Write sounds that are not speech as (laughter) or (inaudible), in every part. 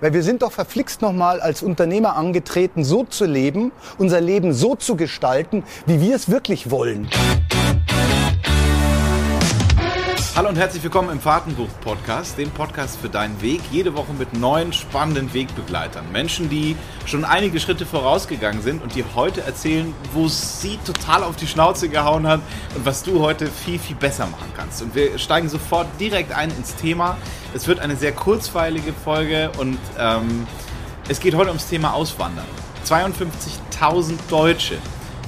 Weil wir sind doch verflixt nochmal als Unternehmer angetreten, so zu leben, unser Leben so zu gestalten, wie wir es wirklich wollen. Hallo und herzlich willkommen im Fahrtenbuch-Podcast, dem Podcast für deinen Weg. Jede Woche mit neuen spannenden Wegbegleitern. Menschen, die schon einige Schritte vorausgegangen sind und die heute erzählen, wo sie total auf die Schnauze gehauen hat und was du heute viel, viel besser machen kannst. Und wir steigen sofort direkt ein ins Thema. Es wird eine sehr kurzweilige Folge und ähm, es geht heute ums Thema Auswandern. 52.000 Deutsche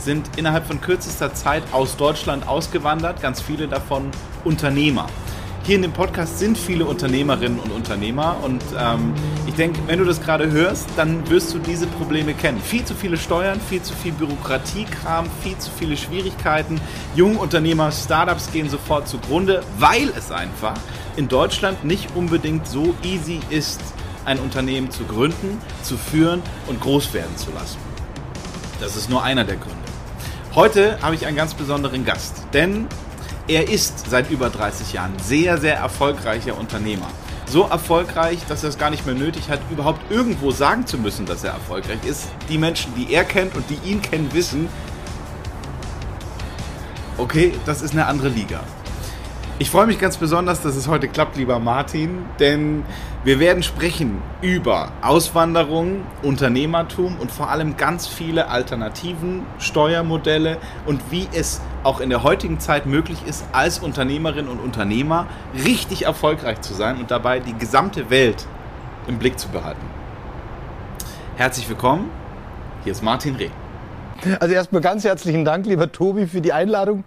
sind innerhalb von kürzester Zeit aus Deutschland ausgewandert, ganz viele davon Unternehmer. Hier in dem Podcast sind viele Unternehmerinnen und Unternehmer und ähm, ich denke, wenn du das gerade hörst, dann wirst du diese Probleme kennen. Viel zu viele Steuern, viel zu viel Bürokratiekram, viel zu viele Schwierigkeiten. Junge Unternehmer, Startups gehen sofort zugrunde, weil es einfach in Deutschland nicht unbedingt so easy ist, ein Unternehmen zu gründen, zu führen und groß werden zu lassen. Das ist nur einer der Gründe. Heute habe ich einen ganz besonderen Gast, denn er ist seit über 30 Jahren sehr, sehr erfolgreicher Unternehmer. So erfolgreich, dass er es gar nicht mehr nötig hat, überhaupt irgendwo sagen zu müssen, dass er erfolgreich ist. Die Menschen, die er kennt und die ihn kennen, wissen, okay, das ist eine andere Liga. Ich freue mich ganz besonders, dass es heute klappt, lieber Martin, denn wir werden sprechen über Auswanderung, Unternehmertum und vor allem ganz viele Alternativen, Steuermodelle und wie es auch in der heutigen Zeit möglich ist, als Unternehmerin und Unternehmer richtig erfolgreich zu sein und dabei die gesamte Welt im Blick zu behalten. Herzlich willkommen, hier ist Martin Reh. Also erstmal ganz herzlichen Dank, lieber Tobi, für die Einladung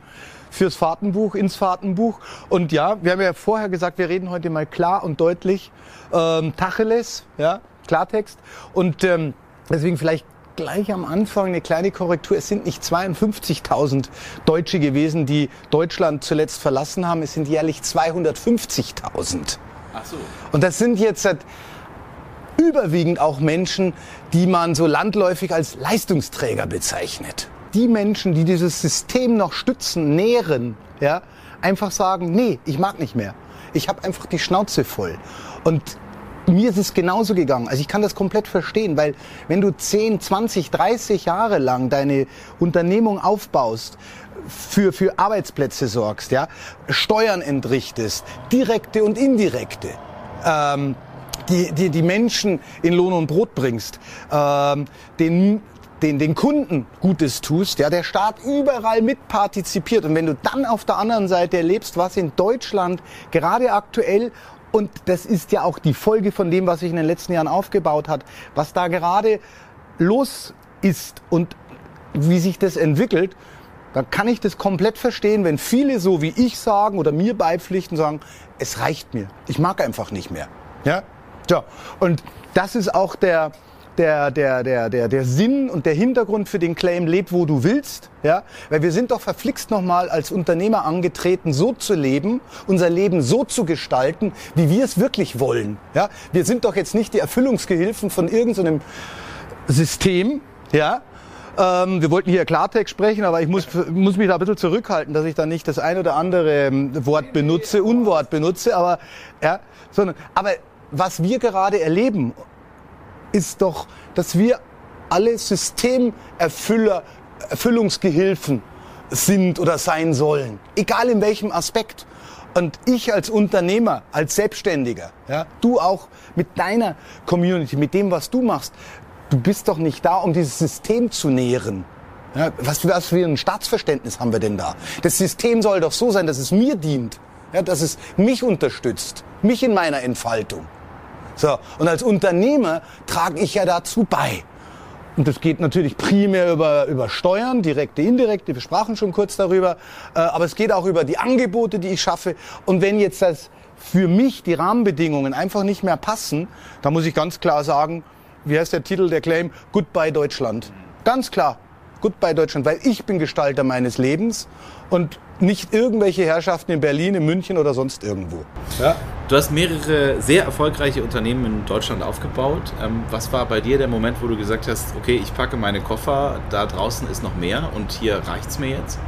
fürs Fahrtenbuch, ins Fahrtenbuch. Und ja, wir haben ja vorher gesagt, wir reden heute mal klar und deutlich, ähm, Tacheles, ja, Klartext. Und ähm, deswegen vielleicht gleich am Anfang eine kleine Korrektur. Es sind nicht 52.000 Deutsche gewesen, die Deutschland zuletzt verlassen haben. Es sind jährlich 250.000. Ach so. Und das sind jetzt überwiegend auch Menschen, die man so landläufig als Leistungsträger bezeichnet die Menschen, die dieses System noch stützen, nähren, ja, einfach sagen, nee, ich mag nicht mehr. Ich habe einfach die Schnauze voll. Und mir ist es genauso gegangen. Also ich kann das komplett verstehen, weil wenn du 10, 20, 30 Jahre lang deine Unternehmung aufbaust, für, für Arbeitsplätze sorgst, ja, Steuern entrichtest, direkte und indirekte, ähm, die, die, die Menschen in Lohn und Brot bringst, ähm, den den, den Kunden Gutes tust, ja, der Staat überall mitpartizipiert. Und wenn du dann auf der anderen Seite erlebst, was in Deutschland gerade aktuell und das ist ja auch die Folge von dem, was sich in den letzten Jahren aufgebaut hat, was da gerade los ist und wie sich das entwickelt, dann kann ich das komplett verstehen, wenn viele so wie ich sagen oder mir beipflichten, sagen, es reicht mir. Ich mag einfach nicht mehr. Ja? So. Und das ist auch der, der, der, der, der, der Sinn und der Hintergrund für den Claim lebt, wo du willst. Ja? Weil wir sind doch verflixt nochmal als Unternehmer angetreten, so zu leben, unser Leben so zu gestalten, wie wir es wirklich wollen. Ja? Wir sind doch jetzt nicht die Erfüllungsgehilfen von irgendeinem System, ja, ähm, wir wollten hier Klartext sprechen, aber ich muss, muss mich da ein bisschen zurückhalten, dass ich da nicht das ein oder andere ähm, Wort benutze, Unwort benutze, aber, ja, sondern, aber was wir gerade erleben ist doch, dass wir alle Systemerfüller, Erfüllungsgehilfen sind oder sein sollen. Egal in welchem Aspekt. Und ich als Unternehmer, als Selbstständiger, ja, du auch mit deiner Community, mit dem, was du machst, du bist doch nicht da, um dieses System zu nähren. Ja, was, was für ein Staatsverständnis haben wir denn da? Das System soll doch so sein, dass es mir dient, ja, dass es mich unterstützt, mich in meiner Entfaltung. So, und als Unternehmer trage ich ja dazu bei. Und das geht natürlich primär über, über Steuern, direkte, indirekte, wir sprachen schon kurz darüber, äh, aber es geht auch über die Angebote, die ich schaffe. Und wenn jetzt das für mich die Rahmenbedingungen einfach nicht mehr passen, dann muss ich ganz klar sagen, wie heißt der Titel der Claim? Goodbye Deutschland. Ganz klar, Goodbye Deutschland, weil ich bin Gestalter meines Lebens und nicht irgendwelche Herrschaften in Berlin, in München oder sonst irgendwo. Ja. Du hast mehrere sehr erfolgreiche Unternehmen in Deutschland aufgebaut. Ähm, was war bei dir der Moment, wo du gesagt hast, okay, ich packe meine Koffer, da draußen ist noch mehr und hier reicht es mir jetzt?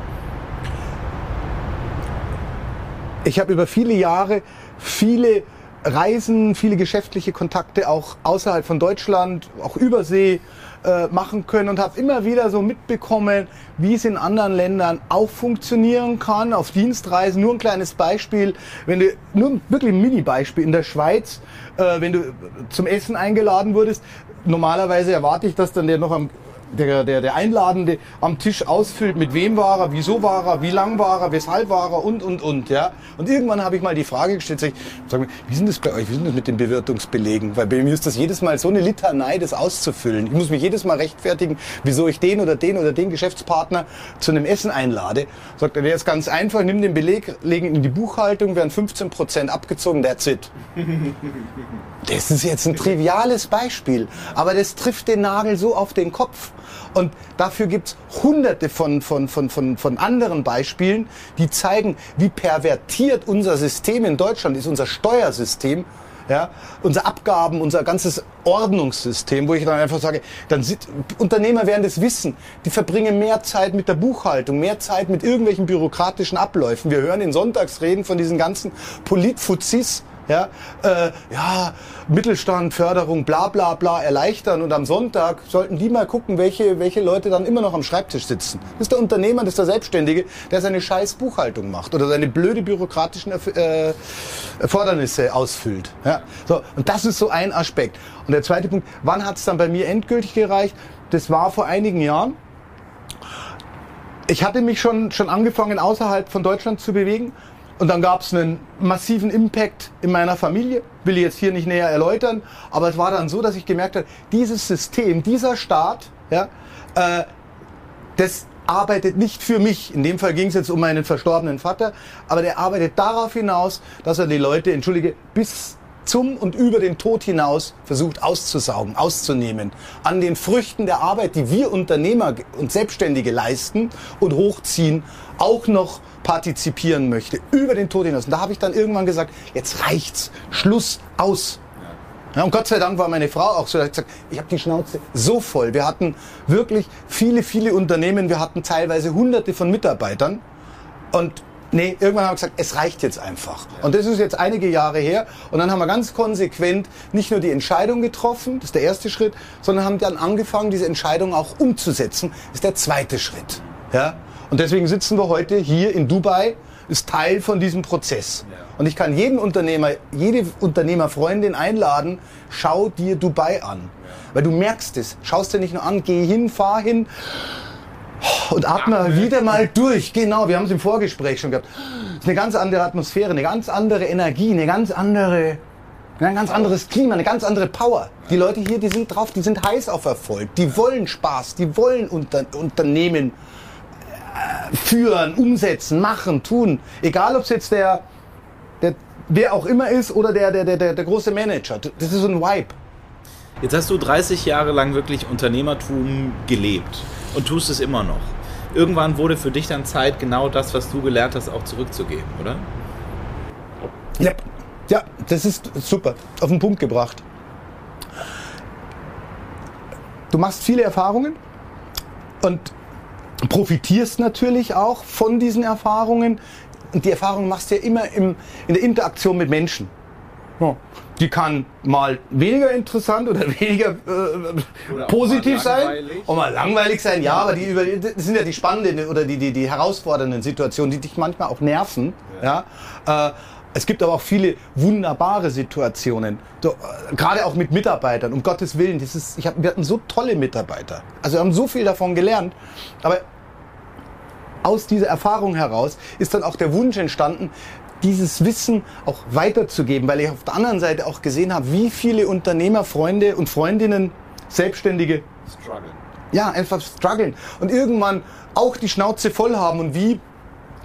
Ich habe über viele Jahre viele Reisen, viele geschäftliche Kontakte auch außerhalb von Deutschland, auch Übersee äh, machen können und habe immer wieder so mitbekommen, wie es in anderen Ländern auch funktionieren kann. Auf Dienstreisen, nur ein kleines Beispiel, wenn du, nur wirklich ein Mini-Beispiel, in der Schweiz, äh, wenn du zum Essen eingeladen wurdest, normalerweise erwarte ich, dass dann der noch am der, der, der Einladende am Tisch ausfüllt, mit wem war er, wieso war er, wie lang war er, weshalb war er und, und, und. Ja. Und irgendwann habe ich mal die Frage gestellt, sag ich, sag mal, wie sind das bei euch, wie sind das mit den Bewirtungsbelegen? Weil bei mir ist das jedes Mal so eine Litanei, das auszufüllen. Ich muss mich jedes Mal rechtfertigen, wieso ich den oder den oder den Geschäftspartner zu einem Essen einlade. Sagt er, der ist ganz einfach, nimm den Beleg, legen ihn in die Buchhaltung, werden 15 Prozent abgezogen, that's it. Das ist jetzt ein triviales Beispiel, aber das trifft den Nagel so auf den Kopf. Und dafür gibt's hunderte von, von, von, von, von anderen Beispielen, die zeigen, wie pervertiert unser System in Deutschland ist, unser Steuersystem, ja, unser Abgaben, unser ganzes Ordnungssystem, wo ich dann einfach sage, dann sind, Unternehmer werden das wissen, die verbringen mehr Zeit mit der Buchhaltung, mehr Zeit mit irgendwelchen bürokratischen Abläufen. Wir hören in Sonntagsreden von diesen ganzen Politfuzis, ja, äh, ja, Mittelstand, Förderung, bla bla bla erleichtern und am Sonntag sollten die mal gucken, welche, welche Leute dann immer noch am Schreibtisch sitzen. Das ist der Unternehmer, das ist der Selbstständige, der seine scheiß Buchhaltung macht oder seine blöde bürokratischen äh, Erfordernisse ausfüllt. Ja, so, und das ist so ein Aspekt. Und der zweite Punkt, wann hat es dann bei mir endgültig gereicht? Das war vor einigen Jahren. Ich hatte mich schon, schon angefangen, außerhalb von Deutschland zu bewegen und dann gab es einen massiven Impact in meiner Familie, will ich jetzt hier nicht näher erläutern, aber es war dann so, dass ich gemerkt habe, dieses System, dieser Staat, ja, äh, das arbeitet nicht für mich. In dem Fall ging es jetzt um meinen verstorbenen Vater, aber der arbeitet darauf hinaus, dass er die Leute, entschuldige, bis zum und über den Tod hinaus versucht auszusaugen, auszunehmen. An den Früchten der Arbeit, die wir Unternehmer und Selbstständige leisten und hochziehen, auch noch partizipieren möchte, über den Tod hinaus. Und da habe ich dann irgendwann gesagt, jetzt reicht's, Schluss, aus. Ja, und Gott sei Dank war meine Frau auch so, ich gesagt, ich habe die Schnauze so voll. Wir hatten wirklich viele, viele Unternehmen, wir hatten teilweise hunderte von Mitarbeitern. Und nee, irgendwann haben wir gesagt, es reicht jetzt einfach. Ja. Und das ist jetzt einige Jahre her. Und dann haben wir ganz konsequent nicht nur die Entscheidung getroffen, das ist der erste Schritt, sondern haben dann angefangen, diese Entscheidung auch umzusetzen. Das ist der zweite Schritt. Ja? Und deswegen sitzen wir heute hier in Dubai, ist Teil von diesem Prozess. Ja. Und ich kann jeden Unternehmer, jede Unternehmerfreundin einladen, schau dir Dubai an. Ja. Weil du merkst es. Schaust dir nicht nur an, geh hin, fahr hin und atme wieder mal durch. Genau, wir haben es im Vorgespräch schon gehabt. Es ist eine ganz andere Atmosphäre, eine ganz andere Energie, eine ganz andere ein ganz anderes Klima, eine ganz andere Power. Die Leute hier, die sind drauf, die sind heiß auf Erfolg, die wollen Spaß, die wollen unter, Unternehmen führen, umsetzen, machen, tun. Egal, ob es jetzt der, der, wer auch immer ist oder der, der, der, der große Manager. Das ist so ein Vibe. Jetzt hast du 30 Jahre lang wirklich Unternehmertum gelebt und tust es immer noch. Irgendwann wurde für dich dann Zeit, genau das, was du gelernt hast, auch zurückzugeben, oder? Ja, ja das ist super. Auf den Punkt gebracht. Du machst viele Erfahrungen und profitierst natürlich auch von diesen Erfahrungen. Und die Erfahrung machst du ja immer im, in der Interaktion mit Menschen. Ja. Die kann mal weniger interessant oder (laughs) weniger äh, oder positiv sein und mal langweilig sein. Ja, aber die, das sind ja die spannenden oder die, die, die herausfordernden Situationen, die dich manchmal auch nerven. Ja. ja? Äh, es gibt aber auch viele wunderbare Situationen, so, äh, gerade auch mit Mitarbeitern. Um Gottes Willen, das ist, ich hab, wir hatten so tolle Mitarbeiter. Also wir haben so viel davon gelernt. Aber aus dieser Erfahrung heraus ist dann auch der Wunsch entstanden, dieses Wissen auch weiterzugeben, weil ich auf der anderen Seite auch gesehen habe, wie viele Unternehmer, Freunde und Freundinnen, Selbstständige strugglen. Ja, einfach strugglen und irgendwann auch die Schnauze voll haben und wie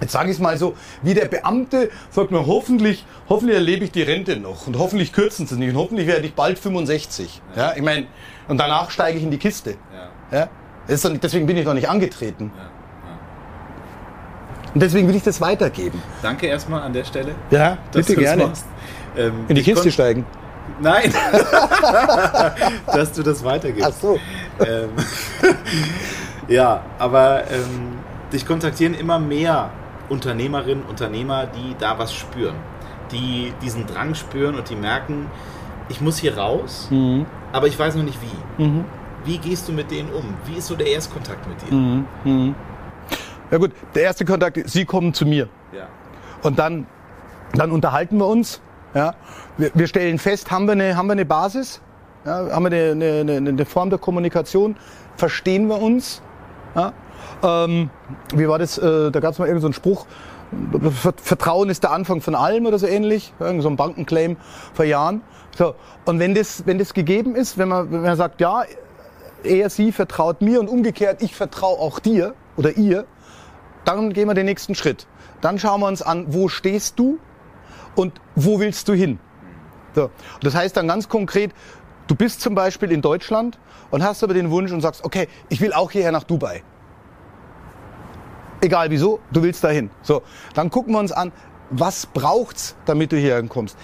Jetzt sage ich es mal so, wie der Beamte sagt mir, hoffentlich, hoffentlich erlebe ich die Rente noch und hoffentlich kürzen sie es nicht und hoffentlich werde ich bald 65. Ja, ja ich meine, und danach steige ich in die Kiste. Ja. ja? deswegen bin ich noch nicht angetreten. Ja. Und deswegen will ich das weitergeben. Danke erstmal an der Stelle. Ja, bitte gerne. Ähm, in die Kiste steigen. Nein, (laughs) (laughs) dass du das weitergibst. Ach so. Ähm, (laughs) ja, aber ähm, dich kontaktieren immer mehr Unternehmerinnen, Unternehmer, die da was spüren. die diesen Drang spüren und die merken, ich muss hier raus, mhm. aber ich weiß noch nicht wie. Mhm. Wie gehst du mit denen um? Wie ist so der Erstkontakt mit dir? Mhm. Ja gut, der erste Kontakt, sie kommen zu mir. Ja. Und dann, dann unterhalten wir uns. Ja. Wir, wir stellen fest, haben wir eine, haben wir eine Basis? Ja, haben wir eine, eine, eine Form der Kommunikation? Verstehen wir uns? Ja. Ähm, wie war das? Äh, da gab es mal irgendeinen so Spruch. Vertrauen ist der Anfang von allem oder so ähnlich. Irgend so ein Bankenclaim vor Jahren. So. Und wenn das, wenn das gegeben ist, wenn man, wenn man sagt, ja, er, sie vertraut mir und umgekehrt, ich vertraue auch dir oder ihr, dann gehen wir den nächsten Schritt. Dann schauen wir uns an, wo stehst du und wo willst du hin. So. Das heißt dann ganz konkret, du bist zum Beispiel in Deutschland und hast aber den Wunsch und sagst, okay, ich will auch hierher nach Dubai. Egal wieso, du willst dahin. So, dann gucken wir uns an, was braucht's, damit du hierher kommst.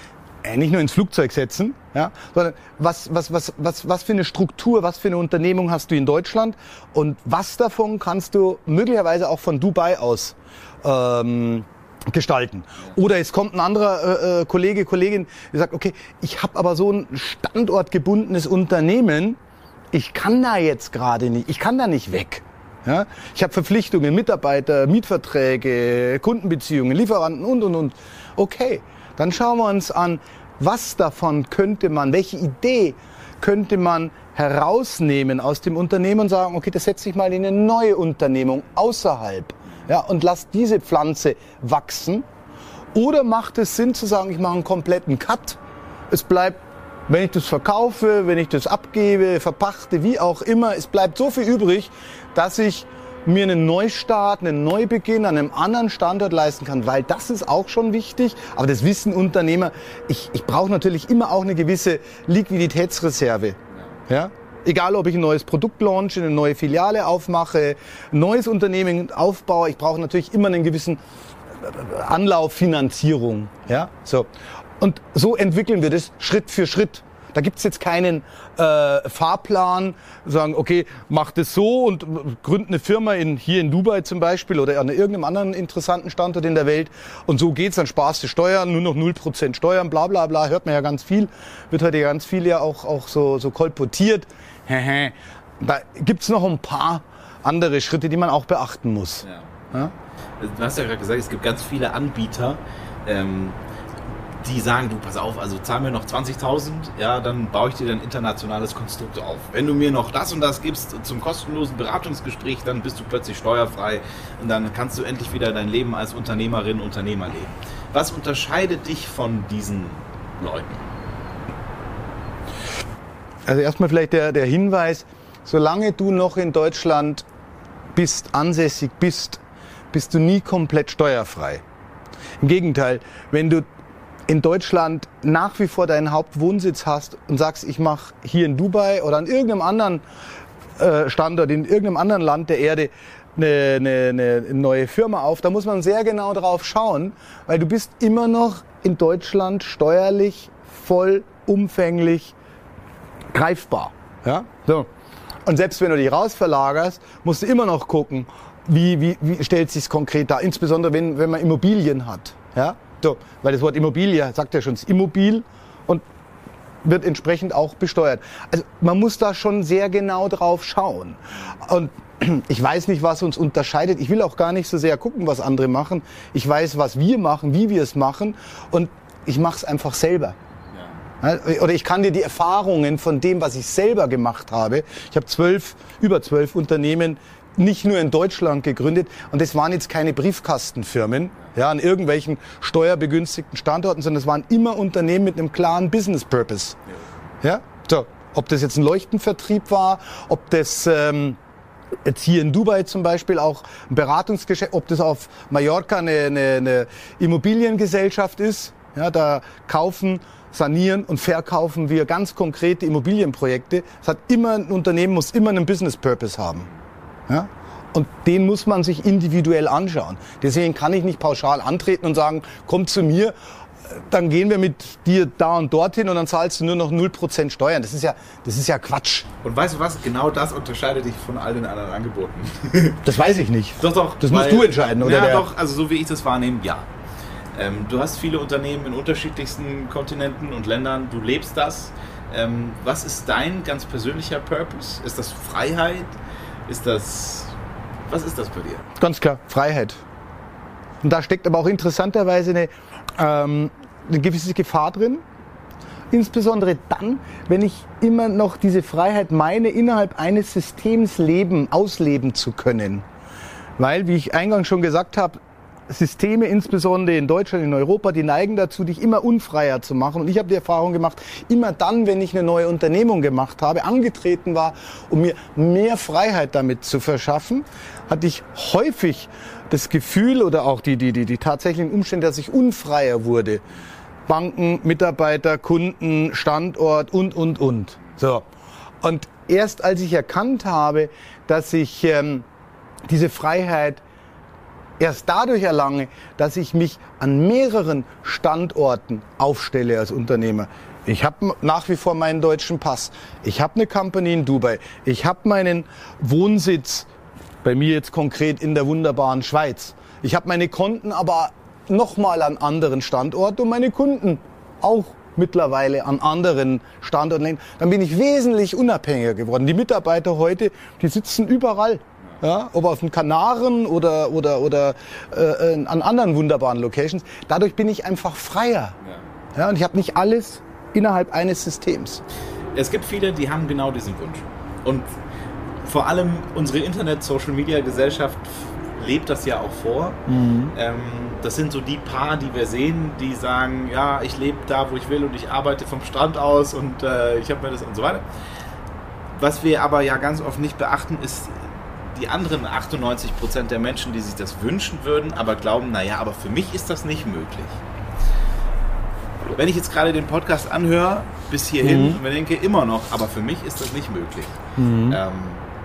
Äh, nicht nur ins Flugzeug setzen, ja, sondern was, was, was, was, was für eine Struktur, was für eine Unternehmung hast du in Deutschland und was davon kannst du möglicherweise auch von Dubai aus ähm, gestalten. Oder es kommt ein anderer äh, äh Kollege, Kollegin, die sagt, okay, ich habe aber so ein standortgebundenes Unternehmen, ich kann da jetzt gerade nicht, ich kann da nicht weg. Ja? Ich habe Verpflichtungen, Mitarbeiter, Mietverträge, Kundenbeziehungen, Lieferanten und, und, und. Okay, dann schauen wir uns an, was davon könnte man, welche Idee könnte man herausnehmen aus dem Unternehmen und sagen, okay, das setze ich mal in eine neue Unternehmung außerhalb ja, und lass diese Pflanze wachsen. Oder macht es Sinn zu sagen, ich mache einen kompletten Cut, es bleibt wenn ich das verkaufe, wenn ich das abgebe, verpachte, wie auch immer, es bleibt so viel übrig, dass ich mir einen Neustart, einen Neubeginn an einem anderen Standort leisten kann, weil das ist auch schon wichtig. Aber das wissen Unternehmer. Ich, ich brauche natürlich immer auch eine gewisse Liquiditätsreserve. Ja? Egal, ob ich ein neues Produkt launche, eine neue Filiale aufmache, ein neues Unternehmen aufbaue, ich brauche natürlich immer einen gewissen Anlauffinanzierung. Ja? So. Und so entwickeln wir das Schritt für Schritt. Da gibt's jetzt keinen äh, Fahrplan, sagen, okay, mach das so und gründ eine Firma in, hier in Dubai zum Beispiel oder an irgendeinem anderen interessanten Standort in der Welt und so geht's, dann sparst du Steuern, nur noch 0% Steuern, bla bla bla, hört man ja ganz viel, wird heute ganz viel ja auch, auch so, so kolportiert. da gibt's noch ein paar andere Schritte, die man auch beachten muss. Ja. Ja? Du hast ja gerade gesagt, es gibt ganz viele Anbieter. Ähm, die sagen, du pass auf, also zahl mir noch 20.000, ja, dann baue ich dir ein internationales Konstrukt auf. Wenn du mir noch das und das gibst zum kostenlosen Beratungsgespräch, dann bist du plötzlich steuerfrei und dann kannst du endlich wieder dein Leben als Unternehmerin, Unternehmer leben. Was unterscheidet dich von diesen Leuten? Also erstmal vielleicht der, der Hinweis, solange du noch in Deutschland bist, ansässig bist, bist du nie komplett steuerfrei. Im Gegenteil, wenn du in Deutschland nach wie vor deinen Hauptwohnsitz hast und sagst, ich mache hier in Dubai oder an irgendeinem anderen äh, Standort, in irgendeinem anderen Land der Erde eine, eine, eine neue Firma auf, da muss man sehr genau drauf schauen, weil du bist immer noch in Deutschland steuerlich vollumfänglich greifbar. Ja? So. Und selbst wenn du dich rausverlagerst, musst du immer noch gucken, wie, wie, wie stellt sich konkret dar, insbesondere wenn, wenn man Immobilien hat. Ja? So, weil das Wort Immobilie sagt ja schon, es ist immobil und wird entsprechend auch besteuert. Also man muss da schon sehr genau drauf schauen. Und (clears throat) ich weiß nicht, was uns unterscheidet. Ich will auch gar nicht so sehr gucken, was andere machen. Ich weiß, was wir machen, wie wir es machen und ich mache es einfach selber. Oder ich kann dir die Erfahrungen von dem, was ich selber gemacht habe. Ich habe zwölf, über zwölf Unternehmen nicht nur in Deutschland gegründet und das waren jetzt keine Briefkastenfirmen ja, an irgendwelchen steuerbegünstigten Standorten, sondern es waren immer Unternehmen mit einem klaren Business Purpose. Ja, so, ob das jetzt ein Leuchtenvertrieb war, ob das ähm, jetzt hier in Dubai zum Beispiel auch ein Beratungsgeschäft, ob das auf Mallorca eine, eine, eine Immobiliengesellschaft ist, ja, da kaufen sanieren und verkaufen wir ganz konkrete Immobilienprojekte. Es hat immer ein Unternehmen muss immer einen Business Purpose haben. Ja? Und den muss man sich individuell anschauen. Deswegen kann ich nicht pauschal antreten und sagen, komm zu mir, dann gehen wir mit dir da und dorthin und dann zahlst du nur noch 0% Steuern. Das ist ja, das ist ja Quatsch. Und weißt du was? Genau das unterscheidet dich von all den anderen Angeboten. (laughs) das weiß ich nicht. Doch, doch. Das musst du entscheiden, oder? Ja, doch. Also so wie ich das wahrnehme, ja. Ähm, du hast viele Unternehmen in unterschiedlichsten Kontinenten und Ländern. Du lebst das. Ähm, was ist dein ganz persönlicher Purpose? Ist das Freiheit? Ist das. Was ist das bei dir? Ganz klar, Freiheit. Und da steckt aber auch interessanterweise eine, ähm, eine gewisse Gefahr drin. Insbesondere dann, wenn ich immer noch diese Freiheit meine, innerhalb eines Systems leben, ausleben zu können. Weil, wie ich eingangs schon gesagt habe, Systeme, insbesondere in Deutschland, in Europa, die neigen dazu, dich immer unfreier zu machen. Und ich habe die Erfahrung gemacht, immer dann, wenn ich eine neue Unternehmung gemacht habe, angetreten war, um mir mehr Freiheit damit zu verschaffen, hatte ich häufig das Gefühl oder auch die, die, die, die tatsächlichen Umstände, dass ich unfreier wurde. Banken, Mitarbeiter, Kunden, Standort und, und, und. So. Und erst als ich erkannt habe, dass ich ähm, diese Freiheit erst dadurch erlange, dass ich mich an mehreren Standorten aufstelle als Unternehmer. Ich habe nach wie vor meinen deutschen Pass. Ich habe eine Company in Dubai. Ich habe meinen Wohnsitz, bei mir jetzt konkret in der wunderbaren Schweiz. Ich habe meine Konten aber nochmal an anderen Standorten und meine Kunden auch mittlerweile an anderen Standorten. Dann bin ich wesentlich unabhängiger geworden. Die Mitarbeiter heute, die sitzen überall ja, ob auf den Kanaren oder, oder, oder äh, an anderen wunderbaren Locations. Dadurch bin ich einfach freier. Ja. ja und ich habe nicht alles innerhalb eines Systems. Es gibt viele, die haben genau diesen Wunsch. Und vor allem unsere Internet-Social-Media-Gesellschaft lebt das ja auch vor. Mhm. Ähm, das sind so die paar, die wir sehen, die sagen, ja, ich lebe da, wo ich will und ich arbeite vom Strand aus und äh, ich habe mir das und so weiter. Was wir aber ja ganz oft nicht beachten, ist die anderen 98 Prozent der Menschen, die sich das wünschen würden, aber glauben, naja, aber für mich ist das nicht möglich. Wenn ich jetzt gerade den Podcast anhöre, bis hierhin, mhm. und mir denke, immer noch, aber für mich ist das nicht möglich. Mhm. Ähm,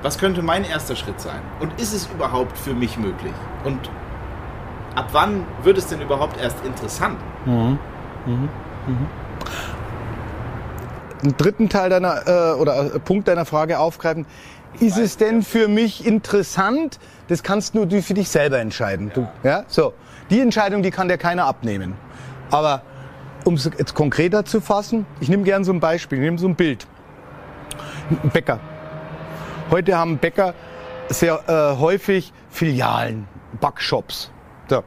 was könnte mein erster Schritt sein? Und ist es überhaupt für mich möglich? Und ab wann wird es denn überhaupt erst interessant? Mhm. Mhm. Mhm. Einen dritten Teil deiner äh, oder äh, Punkt deiner Frage aufgreifen ist es denn für mich interessant? Das kannst nur du für dich selber entscheiden. Ja. Du, ja? So. Die Entscheidung, die kann dir keiner abnehmen. Aber um es jetzt konkreter zu fassen, ich nehme gerne so ein Beispiel, ich nehme so ein Bild. Ein Bäcker. Heute haben Bäcker sehr äh, häufig Filialen, Backshops. So.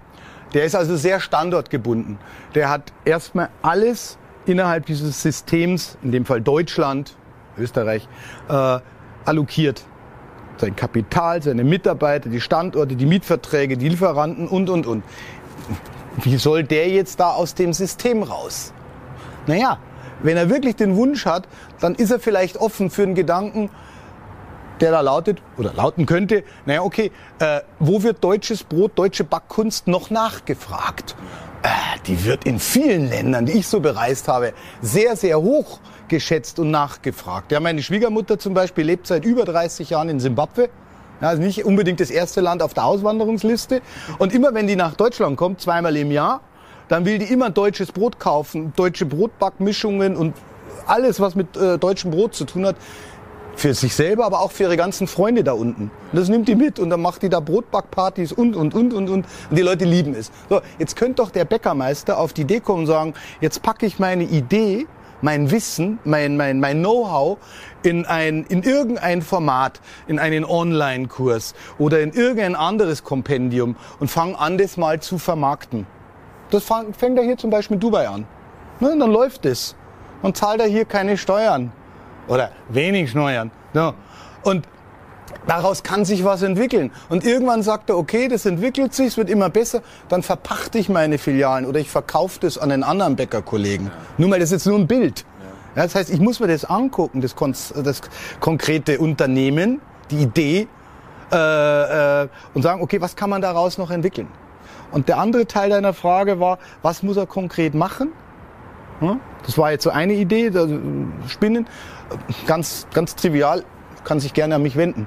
Der ist also sehr standortgebunden. Der hat erstmal alles innerhalb dieses Systems, in dem Fall Deutschland, Österreich, äh, allokiert. Sein Kapital, seine Mitarbeiter, die Standorte, die Mietverträge, die Lieferanten und, und, und. Wie soll der jetzt da aus dem System raus? Naja, wenn er wirklich den Wunsch hat, dann ist er vielleicht offen für einen Gedanken, der da lautet oder lauten könnte, naja, okay, äh, wo wird deutsches Brot, deutsche Backkunst noch nachgefragt? Äh, die wird in vielen Ländern, die ich so bereist habe, sehr, sehr hoch geschätzt und nachgefragt. Ja, meine Schwiegermutter zum Beispiel lebt seit über 30 Jahren in Simbabwe. Ja, also nicht unbedingt das erste Land auf der Auswanderungsliste. Und immer wenn die nach Deutschland kommt, zweimal im Jahr, dann will die immer deutsches Brot kaufen, deutsche Brotbackmischungen und alles, was mit äh, deutschem Brot zu tun hat. Für sich selber, aber auch für ihre ganzen Freunde da unten. Und das nimmt die mit und dann macht die da Brotbackpartys und, und, und, und, und. Und die Leute lieben es. So, jetzt könnte doch der Bäckermeister auf die Idee kommen und sagen, jetzt packe ich meine Idee mein Wissen, mein, mein, mein Know-how in, ein, in irgendein Format, in einen Online-Kurs oder in irgendein anderes Kompendium und fange an, das mal zu vermarkten. Das fängt er hier zum Beispiel in Dubai an. Ne, dann läuft es. Man zahlt er hier keine Steuern. Oder wenig Steuern. Ja. Und Daraus kann sich was entwickeln. Und irgendwann sagt er, okay, das entwickelt sich, es wird immer besser, dann verpachte ich meine Filialen oder ich verkaufe das an einen anderen Bäckerkollegen. Ja. Nur mal, das ist jetzt nur ein Bild. Ja. das heißt, ich muss mir das angucken, das, das konkrete Unternehmen, die Idee, äh, äh, und sagen, okay, was kann man daraus noch entwickeln? Und der andere Teil deiner Frage war, was muss er konkret machen? Das war jetzt so eine Idee, Spinnen. Ganz, ganz trivial, kann sich gerne an mich wenden.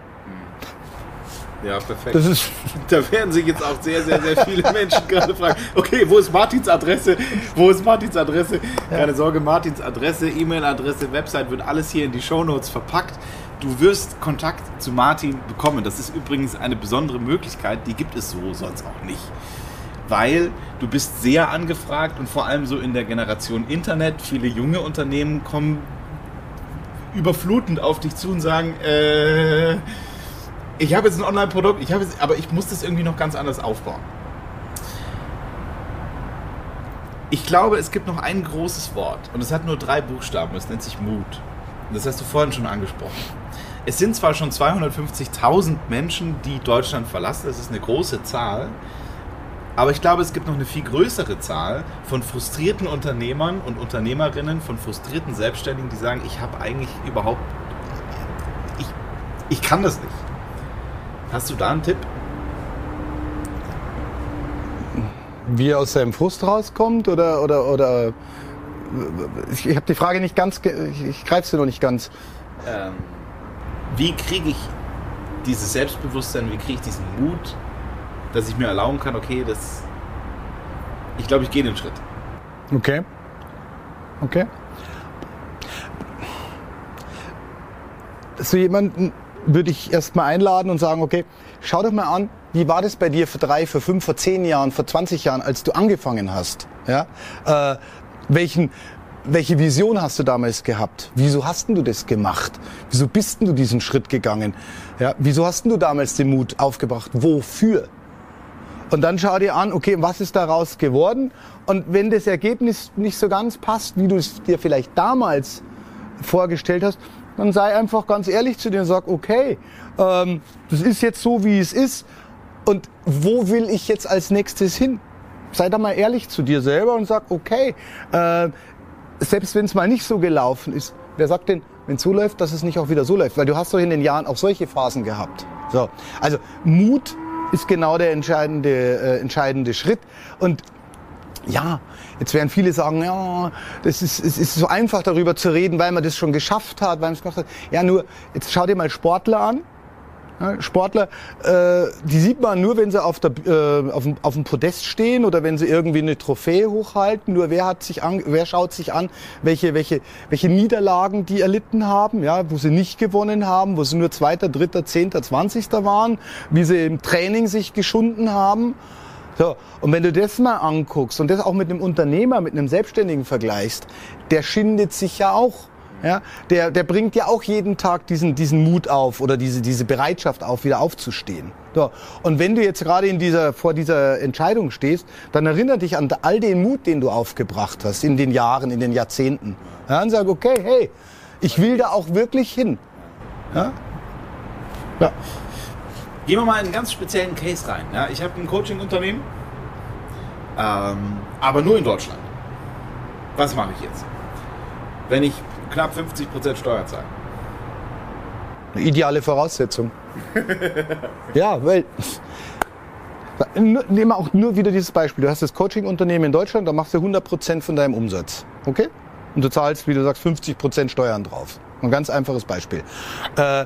Ja, perfekt. Das ist (laughs) da werden sich jetzt auch sehr, sehr, sehr viele (laughs) Menschen gerade fragen, okay, wo ist Martins Adresse? Wo ist Martins Adresse? Keine Sorge, Martins Adresse, E-Mail-Adresse, Website wird alles hier in die Shownotes verpackt. Du wirst Kontakt zu Martin bekommen. Das ist übrigens eine besondere Möglichkeit, die gibt es so sonst auch nicht. Weil du bist sehr angefragt und vor allem so in der Generation Internet, viele junge Unternehmen kommen überflutend auf dich zu und sagen, äh, ich habe jetzt ein Online-Produkt, aber ich muss das irgendwie noch ganz anders aufbauen. Ich glaube, es gibt noch ein großes Wort und es hat nur drei Buchstaben, es nennt sich Mut. Das hast du vorhin schon angesprochen. Es sind zwar schon 250.000 Menschen, die Deutschland verlassen, das ist eine große Zahl, aber ich glaube, es gibt noch eine viel größere Zahl von frustrierten Unternehmern und Unternehmerinnen, von frustrierten Selbstständigen, die sagen, ich habe eigentlich überhaupt, ich, ich kann das nicht. Hast du da einen Tipp? Wie er aus seinem Frust rauskommt oder, oder, oder ich, ich habe die Frage nicht ganz, ich, ich greife sie noch nicht ganz. Ähm, wie kriege ich dieses Selbstbewusstsein, wie kriege ich diesen Mut, dass ich mir erlauben kann, okay, das, ich glaube, ich gehe den Schritt. Okay. Okay. So jemanden würde ich erstmal einladen und sagen, okay, schau doch mal an, wie war das bei dir vor drei, vor fünf, vor zehn Jahren, vor 20 Jahren, als du angefangen hast? Ja? Äh, welchen, welche Vision hast du damals gehabt? Wieso hast du das gemacht? Wieso bist du diesen Schritt gegangen? Ja, wieso hast du damals den Mut aufgebracht? Wofür? Und dann schau dir an, okay, was ist daraus geworden? Und wenn das Ergebnis nicht so ganz passt, wie du es dir vielleicht damals vorgestellt hast, dann sei einfach ganz ehrlich zu dir und sag, okay, ähm, das ist jetzt so, wie es ist. Und wo will ich jetzt als nächstes hin? Sei da mal ehrlich zu dir selber und sag, okay, äh, selbst wenn es mal nicht so gelaufen ist, wer sagt denn, wenn es so läuft, dass es nicht auch wieder so läuft? Weil du hast doch in den Jahren auch solche Phasen gehabt. So, also Mut ist genau der entscheidende, äh, entscheidende Schritt. Und ja, jetzt werden viele sagen, ja, das ist, es ist so einfach darüber zu reden, weil man das schon geschafft hat, weil man es gemacht hat. Ja, nur, jetzt schau dir mal Sportler an. Sportler, äh, die sieht man nur, wenn sie auf, der, äh, auf, dem, auf dem Podest stehen oder wenn sie irgendwie eine Trophäe hochhalten. Nur wer hat sich an, wer schaut sich an, welche, welche, welche Niederlagen die erlitten haben, ja, wo sie nicht gewonnen haben, wo sie nur Zweiter, Dritter, Zehnter, Zwanzigster waren, wie sie im Training sich geschunden haben. So, und wenn du das mal anguckst und das auch mit einem Unternehmer, mit einem Selbstständigen vergleichst, der schindet sich ja auch ja, der, der bringt ja auch jeden Tag diesen, diesen Mut auf oder diese, diese Bereitschaft auf, wieder aufzustehen. So. Und wenn du jetzt gerade in dieser, vor dieser Entscheidung stehst, dann erinnere dich an all den Mut, den du aufgebracht hast in den Jahren, in den Jahrzehnten. Ja, und sag, okay, hey, ich will da auch wirklich hin. Ja? Ja. Gehen wir mal in einen ganz speziellen Case rein. Ja, ich habe ein Coaching-Unternehmen, ähm, aber nur in Deutschland. Was mache ich jetzt? Wenn ich knapp 50 Prozent Steuer zahlen. Eine ideale Voraussetzung. (laughs) ja, weil. Nehmen wir auch nur wieder dieses Beispiel. Du hast das Coaching-Unternehmen in Deutschland, da machst du 100 Prozent von deinem Umsatz. Okay? Und du zahlst, wie du sagst, 50 Prozent Steuern drauf. Ein ganz einfaches Beispiel. Äh,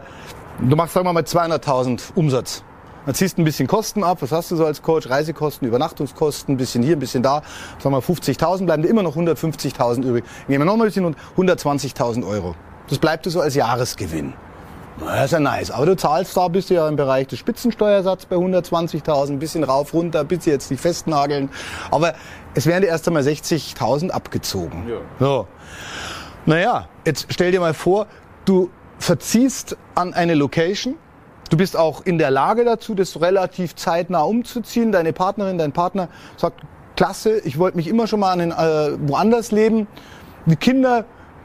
du machst, sagen wir mal, 200.000 Umsatz. Dann ziehst du ein bisschen Kosten ab. Was hast du so als Coach? Reisekosten, Übernachtungskosten, ein bisschen hier, ein bisschen da. Sagen wir 50.000, bleiben dir immer noch 150.000 übrig. Dann gehen wir noch mal ein bisschen und 120.000 Euro. Das bleibt dir so als Jahresgewinn. Das ist ja nice. Aber du zahlst da, bist du ja im Bereich des Spitzensteuersatz bei 120.000, ein bisschen rauf, runter, bitte jetzt nicht festnageln. Aber es werden dir erst einmal 60.000 abgezogen. Ja. So. Naja, jetzt stell dir mal vor, du verziehst an eine Location, Du bist auch in der Lage dazu, das relativ zeitnah umzuziehen. Deine Partnerin, dein Partner sagt, klasse, ich wollte mich immer schon mal an den, äh, woanders leben. Die Kinder,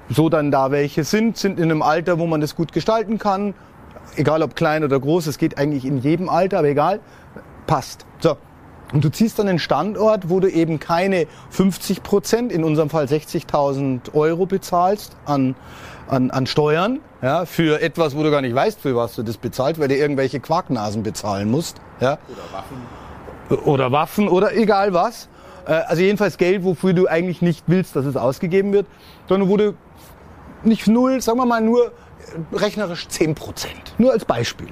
so dann da welche sind, sind in einem Alter, wo man das gut gestalten kann. Egal ob klein oder groß, es geht eigentlich in jedem Alter, aber egal, passt. So. Und du ziehst dann einen Standort, wo du eben keine 50 Prozent, in unserem Fall 60.000 Euro bezahlst an an, an Steuern, ja, für etwas, wo du gar nicht weißt, für was du das bezahlt, weil du irgendwelche Quarknasen bezahlen musst. Ja. Oder Waffen. Oder Waffen oder egal was. Äh, also jedenfalls Geld, wofür du eigentlich nicht willst, dass es ausgegeben wird, sondern wo du nicht null, sagen wir mal nur rechnerisch 10 Prozent. Nur als Beispiel.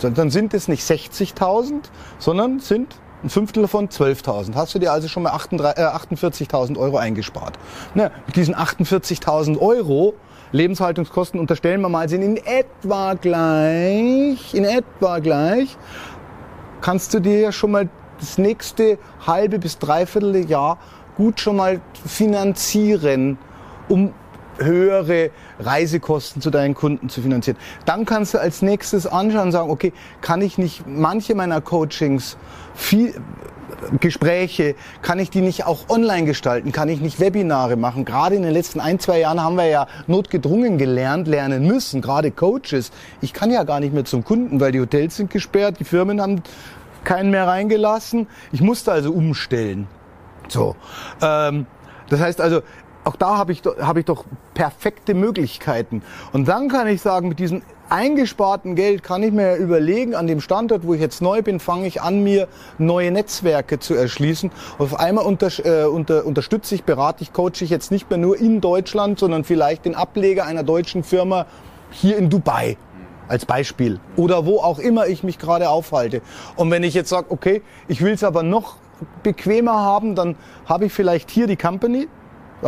Dann sind es nicht 60.000, sondern sind ein Fünftel davon 12.000. Hast du dir also schon mal 48.000 äh, Euro eingespart. Na, mit diesen 48.000 Euro Lebenshaltungskosten unterstellen wir mal, sind in etwa gleich, in etwa gleich, kannst du dir ja schon mal das nächste halbe bis dreiviertel Jahr gut schon mal finanzieren, um höhere Reisekosten zu deinen Kunden zu finanzieren. Dann kannst du als nächstes anschauen und sagen, okay, kann ich nicht manche meiner Coachings viel, Gespräche, kann ich die nicht auch online gestalten? Kann ich nicht Webinare machen? Gerade in den letzten ein, zwei Jahren haben wir ja notgedrungen gelernt, lernen müssen, gerade Coaches. Ich kann ja gar nicht mehr zum Kunden, weil die Hotels sind gesperrt, die Firmen haben keinen mehr reingelassen. Ich musste also umstellen. So. Ähm, das heißt also, auch da habe ich, hab ich doch perfekte Möglichkeiten. Und dann kann ich sagen, mit diesem eingesparten Geld kann ich mir überlegen, an dem Standort, wo ich jetzt neu bin, fange ich an, mir neue Netzwerke zu erschließen. Auf einmal unter, äh, unter, unterstütze ich, berate ich, coache ich jetzt nicht mehr nur in Deutschland, sondern vielleicht den Ableger einer deutschen Firma hier in Dubai als Beispiel oder wo auch immer ich mich gerade aufhalte. Und wenn ich jetzt sage, okay, ich will es aber noch bequemer haben, dann habe ich vielleicht hier die Company,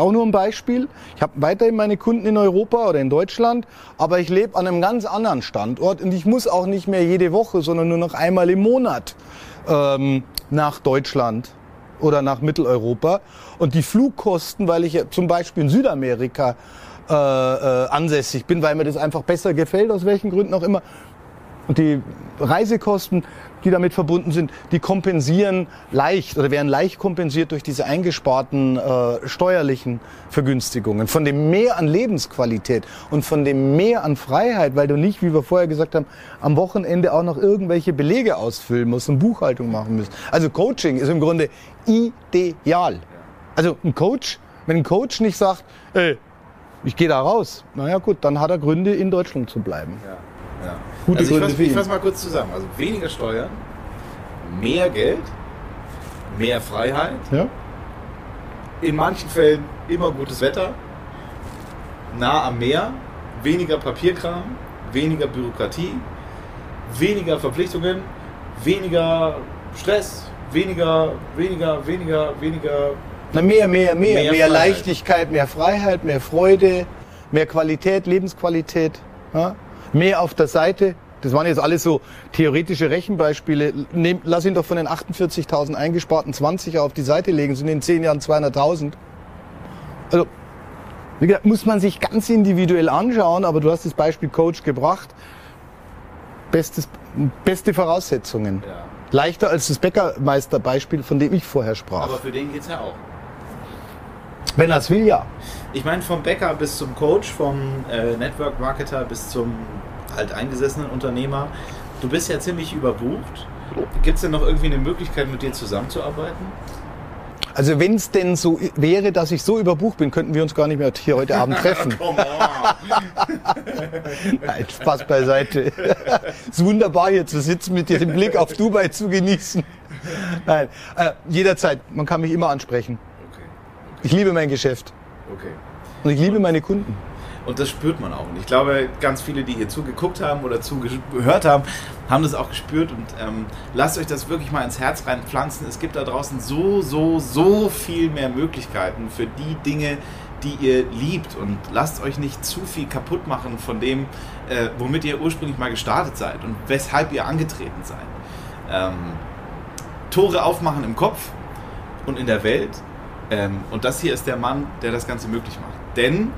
auch nur ein Beispiel. Ich habe weiterhin meine Kunden in Europa oder in Deutschland, aber ich lebe an einem ganz anderen Standort und ich muss auch nicht mehr jede Woche, sondern nur noch einmal im Monat ähm, nach Deutschland oder nach Mitteleuropa. Und die Flugkosten, weil ich zum Beispiel in Südamerika äh, äh, ansässig bin, weil mir das einfach besser gefällt, aus welchen Gründen auch immer. Und die Reisekosten die damit verbunden sind, die kompensieren leicht oder werden leicht kompensiert durch diese eingesparten äh, steuerlichen Vergünstigungen. Von dem Mehr an Lebensqualität und von dem Mehr an Freiheit, weil du nicht, wie wir vorher gesagt haben, am Wochenende auch noch irgendwelche Belege ausfüllen musst und Buchhaltung machen musst. Also Coaching ist im Grunde ideal. Also ein Coach, wenn ein Coach nicht sagt, ey, ich gehe da raus, naja gut, dann hat er Gründe, in Deutschland zu bleiben. Ja. Ja. Gute also ich fasse fass mal kurz zusammen. Also weniger Steuern, mehr Geld, mehr Freiheit. Ja. In manchen Fällen immer gutes Wetter, nah am Meer, weniger Papierkram, weniger Bürokratie, weniger Verpflichtungen, weniger Stress, weniger, weniger, weniger, weniger. Na mehr, mehr, mehr, mehr, mehr Leichtigkeit, mehr Freiheit, mehr Freude, mehr Qualität, Lebensqualität. Ja? Mehr auf der Seite. Das waren jetzt alles so theoretische Rechenbeispiele. Nehm, lass ihn doch von den 48.000 eingesparten 20 auf die Seite legen, sind in 10 Jahren 200.000. Also, wie gesagt, muss man sich ganz individuell anschauen, aber du hast das Beispiel Coach gebracht. Bestes, beste Voraussetzungen. Ja. Leichter als das Bäckermeisterbeispiel, von dem ich vorher sprach. Aber für den geht es ja auch. Wenn er es will, ja. Ich meine, vom Bäcker bis zum Coach, vom äh, Network Marketer bis zum alteingesessenen Unternehmer. Du bist ja ziemlich überbucht. Gibt es denn noch irgendwie eine Möglichkeit, mit dir zusammenzuarbeiten? Also wenn es denn so wäre, dass ich so überbucht bin, könnten wir uns gar nicht mehr hier heute Abend (laughs) treffen. (laughs) Nein, Spaß beiseite. Es ist wunderbar hier zu sitzen, mit dir den Blick auf Dubai zu genießen. Nein, äh, jederzeit. Man kann mich immer ansprechen. Ich liebe mein Geschäft. Okay. Und ich liebe meine Kunden. Und das spürt man auch. Und ich glaube, ganz viele, die hier zugeguckt haben oder zugehört haben, haben das auch gespürt. Und ähm, lasst euch das wirklich mal ins Herz reinpflanzen. Es gibt da draußen so, so, so viel mehr Möglichkeiten für die Dinge, die ihr liebt. Und lasst euch nicht zu viel kaputt machen von dem, äh, womit ihr ursprünglich mal gestartet seid und weshalb ihr angetreten seid. Ähm, Tore aufmachen im Kopf und in der Welt ähm, und das hier ist der Mann, der das Ganze möglich macht. Denn,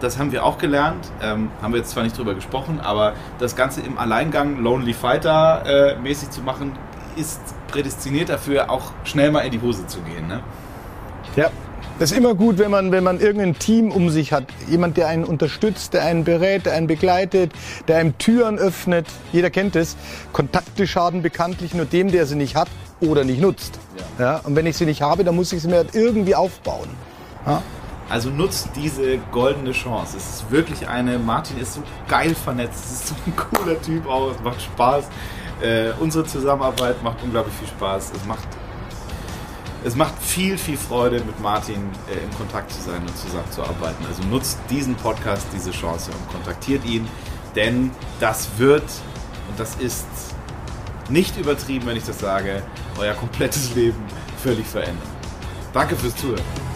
das haben wir auch gelernt, ähm, haben wir jetzt zwar nicht drüber gesprochen, aber das Ganze im Alleingang Lonely Fighter äh, mäßig zu machen, ist prädestiniert dafür, auch schnell mal in die Hose zu gehen. Ne? Ja. Das ist immer gut, wenn man, wenn man irgendein Team um sich hat. Jemand, der einen unterstützt, der einen berät, der einen begleitet, der einem Türen öffnet. Jeder kennt es. Kontakte schaden bekanntlich nur dem, der sie nicht hat oder nicht nutzt. Ja. ja. und wenn ich sie nicht habe, dann muss ich sie mir halt irgendwie aufbauen. Ja? Also nutzt diese goldene Chance. Es ist wirklich eine. Martin ist so geil vernetzt. Es ist so ein cooler Typ auch. Es macht Spaß. Äh, unsere Zusammenarbeit macht unglaublich viel Spaß. Es macht, es macht viel, viel Freude, mit Martin äh, in Kontakt zu sein und zusammenzuarbeiten. Also nutzt diesen Podcast, diese Chance und kontaktiert ihn, denn das wird und das ist nicht übertrieben, wenn ich das sage, euer komplettes (laughs) Leben völlig verändern. Danke fürs Zuhören.